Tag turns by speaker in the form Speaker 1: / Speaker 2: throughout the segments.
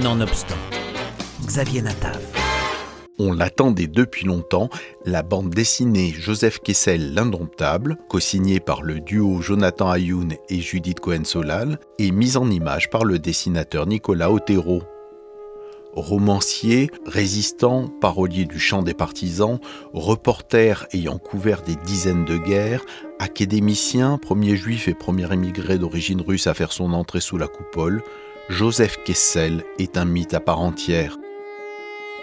Speaker 1: Nonobstant, Xavier Natav.
Speaker 2: On l'attendait depuis longtemps, la bande dessinée Joseph Kessel l'Indomptable, co-signée par le duo Jonathan Ayoun et Judith Cohen-Solal, et mise en image par le dessinateur Nicolas Otero. Romancier, résistant, parolier du chant des partisans, reporter ayant couvert des dizaines de guerres, académicien, premier juif et premier émigré d'origine russe à faire son entrée sous la coupole, Joseph Kessel est un mythe à part entière.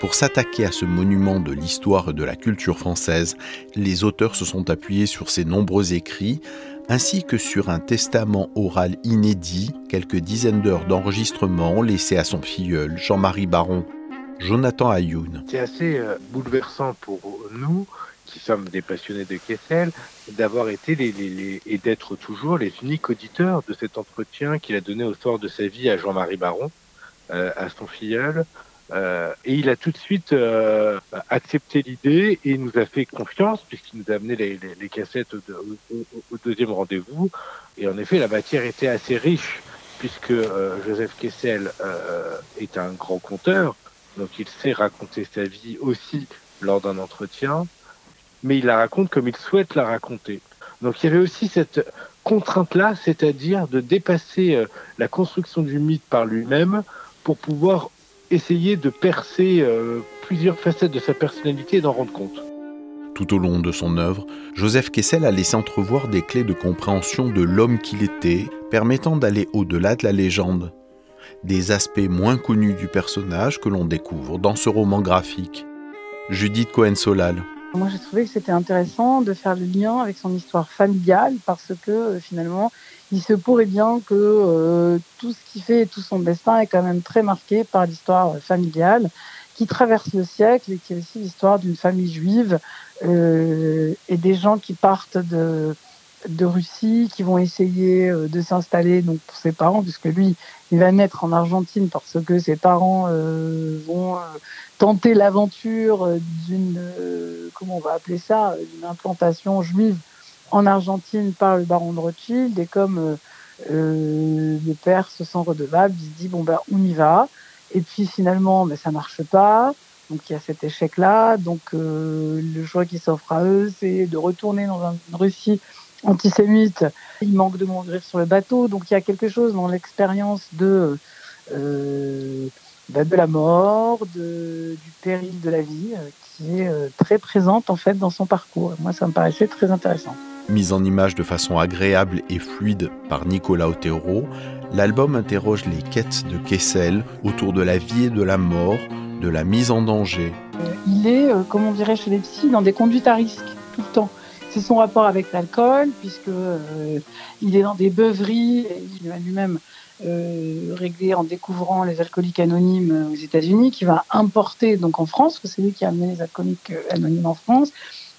Speaker 2: Pour s'attaquer à ce monument de l'histoire et de la culture française, les auteurs se sont appuyés sur ses nombreux écrits, ainsi que sur un testament oral inédit, quelques dizaines d'heures d'enregistrement laissées à son filleul, Jean-Marie Baron. Jonathan Ayoun.
Speaker 3: C'est assez euh, bouleversant pour nous, qui sommes des passionnés de Kessel, d'avoir été et d'être toujours les uniques auditeurs de cet entretien qu'il a donné au sort de sa vie à Jean-Marie Baron, euh, à son filleul, euh, et il a tout de suite euh, accepté l'idée et nous a fait confiance puisqu'il nous a amené les, cassettes au, au, deuxième rendez-vous. Et en effet, la matière était assez riche puisque Joseph Kessel est un grand conteur, donc il sait raconter sa vie aussi lors d'un entretien, mais il la raconte comme il souhaite la raconter. Donc il y avait aussi cette contrainte-là, c'est-à-dire de dépasser euh, la construction du mythe par lui-même pour pouvoir essayer de percer euh, plusieurs facettes de sa personnalité et d'en rendre compte.
Speaker 2: Tout au long de son œuvre, Joseph Kessel a laissé entrevoir des clés de compréhension de l'homme qu'il était, permettant d'aller au-delà de la légende. Des aspects moins connus du personnage que l'on découvre dans ce roman graphique. Judith Cohen-Solal.
Speaker 4: Moi, j'ai trouvé que c'était intéressant de faire le lien avec son histoire familiale parce que euh, finalement, il se pourrait bien que euh, tout ce qu'il fait et tout son destin est quand même très marqué par l'histoire familiale qui traverse le siècle et qui est aussi l'histoire d'une famille juive euh, et des gens qui partent de, de Russie, qui vont essayer euh, de s'installer donc pour ses parents, puisque lui, il va naître en Argentine parce que ses parents euh, vont euh, tenter l'aventure d'une, euh, comment on va appeler ça, d'une implantation juive en Argentine par le baron de Rothschild. Et comme euh, euh, le père se sent redevable, il se dit bon ben on y va. Et puis finalement ben ça marche pas. Donc il y a cet échec là donc euh, le choix qui s'offre à eux c'est de retourner dans un, une Russie antisémite il manque de mourir sur le bateau donc il y a quelque chose dans l'expérience de euh, ben de la mort de, du péril de la vie euh, qui est euh, très présente en fait dans son parcours moi ça me paraissait très intéressant
Speaker 2: Mise en image de façon agréable et fluide par Nicolas Otero, l'album interroge les quêtes de Kessel autour de la vie et de la mort, de la mise en danger.
Speaker 4: Il est, comme on dirait chez les psys, dans des conduites à risque tout le temps. C'est son rapport avec l'alcool, puisque euh, il est dans des beuveries, il va lui-même euh, en découvrant les alcooliques anonymes aux États-Unis, qui va importer donc en France, parce que c'est lui qui a amené les alcooliques euh, anonymes en France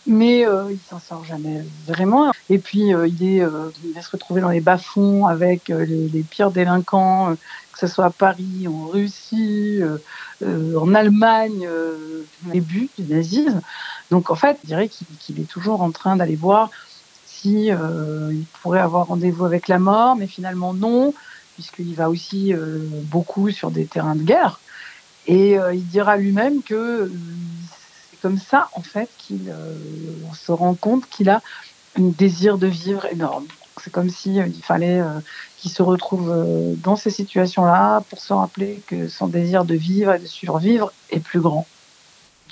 Speaker 4: mais euh, il s'en sort jamais vraiment. Et puis euh, il, est, euh, va se retrouver dans les bas-fonds avec euh, les, pires délinquants, que ce soit à Paris, en Russie, en Allemagne, les buts du nazisme. Donc en fait, je dirais qu'il qu est toujours en train d'aller voir si il pourrait avoir rendez-vous avec la mort, mais finalement non, puisqu'il va aussi beaucoup sur des terrains de guerre. Et il dira lui-même que comme ça, en fait, qu'il euh, on se rend compte qu'il a un désir de vivre énorme. C'est comme si euh, il fallait euh, qu'il se retrouve dans ces situations-là pour se rappeler que son désir de vivre et de survivre est plus grand.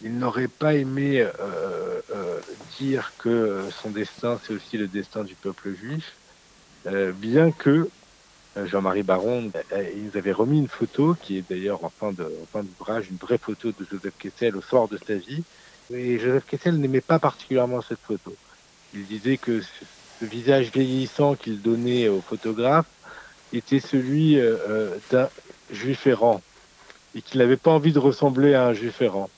Speaker 3: Il n'aurait pas aimé dire que son destin, c'est aussi le destin du peuple juif, bien que Jean-Marie Baron, il nous avait remis une photo qui est d'ailleurs en fin d'ouvrage, une vraie photo de Joseph Kessel au soir de sa vie. Et Joseph Kessel n'aimait pas particulièrement cette photo. Il disait que ce visage vieillissant qu'il donnait au photographe était celui euh, d'un juif errant et qu'il n'avait pas envie de ressembler à un juif errant,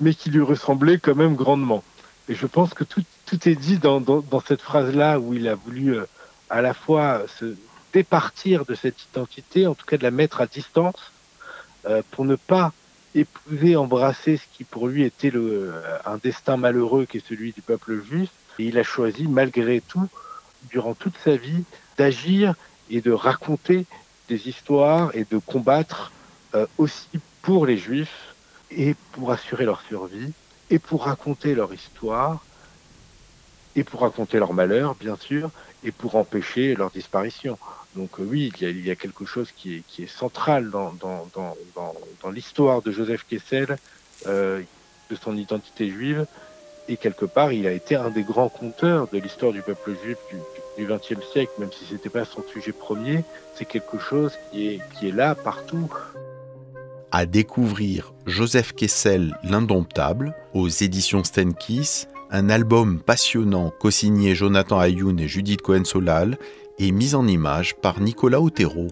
Speaker 3: mais qui lui ressemblait quand même grandement. Et je pense que tout, tout est dit dans, dans, cette phrase-là où il a voulu euh, à la fois se départir de cette identité, en tout cas de la mettre à distance, euh, pour ne pas épouser, embrasser ce qui pour lui était euh, un destin malheureux qui est celui du peuple juif. Et il a choisi, malgré tout, durant toute sa vie, d'agir et de raconter des histoires et de combattre euh, aussi pour les juifs et pour assurer leur survie et pour raconter leur histoire et pour raconter leur malheur, bien sûr, et pour empêcher leur disparition. Donc euh, oui, il y, a, quelque chose qui est, central dans, l'histoire de Joseph Kessel, euh, de son identité juive, et quelque part, il a été un des grands conteurs de l'histoire du peuple juif du XXe siècle, même si ce n'était pas son sujet premier, c'est quelque chose qui est, qui est là partout.
Speaker 2: À découvrir Joseph Kessel, l'indomptable, aux éditions Stenkis, un album passionnant co-signé Jonathan Ayoun et Judith Cohen-Solal et mis en image par Nicolas Otero.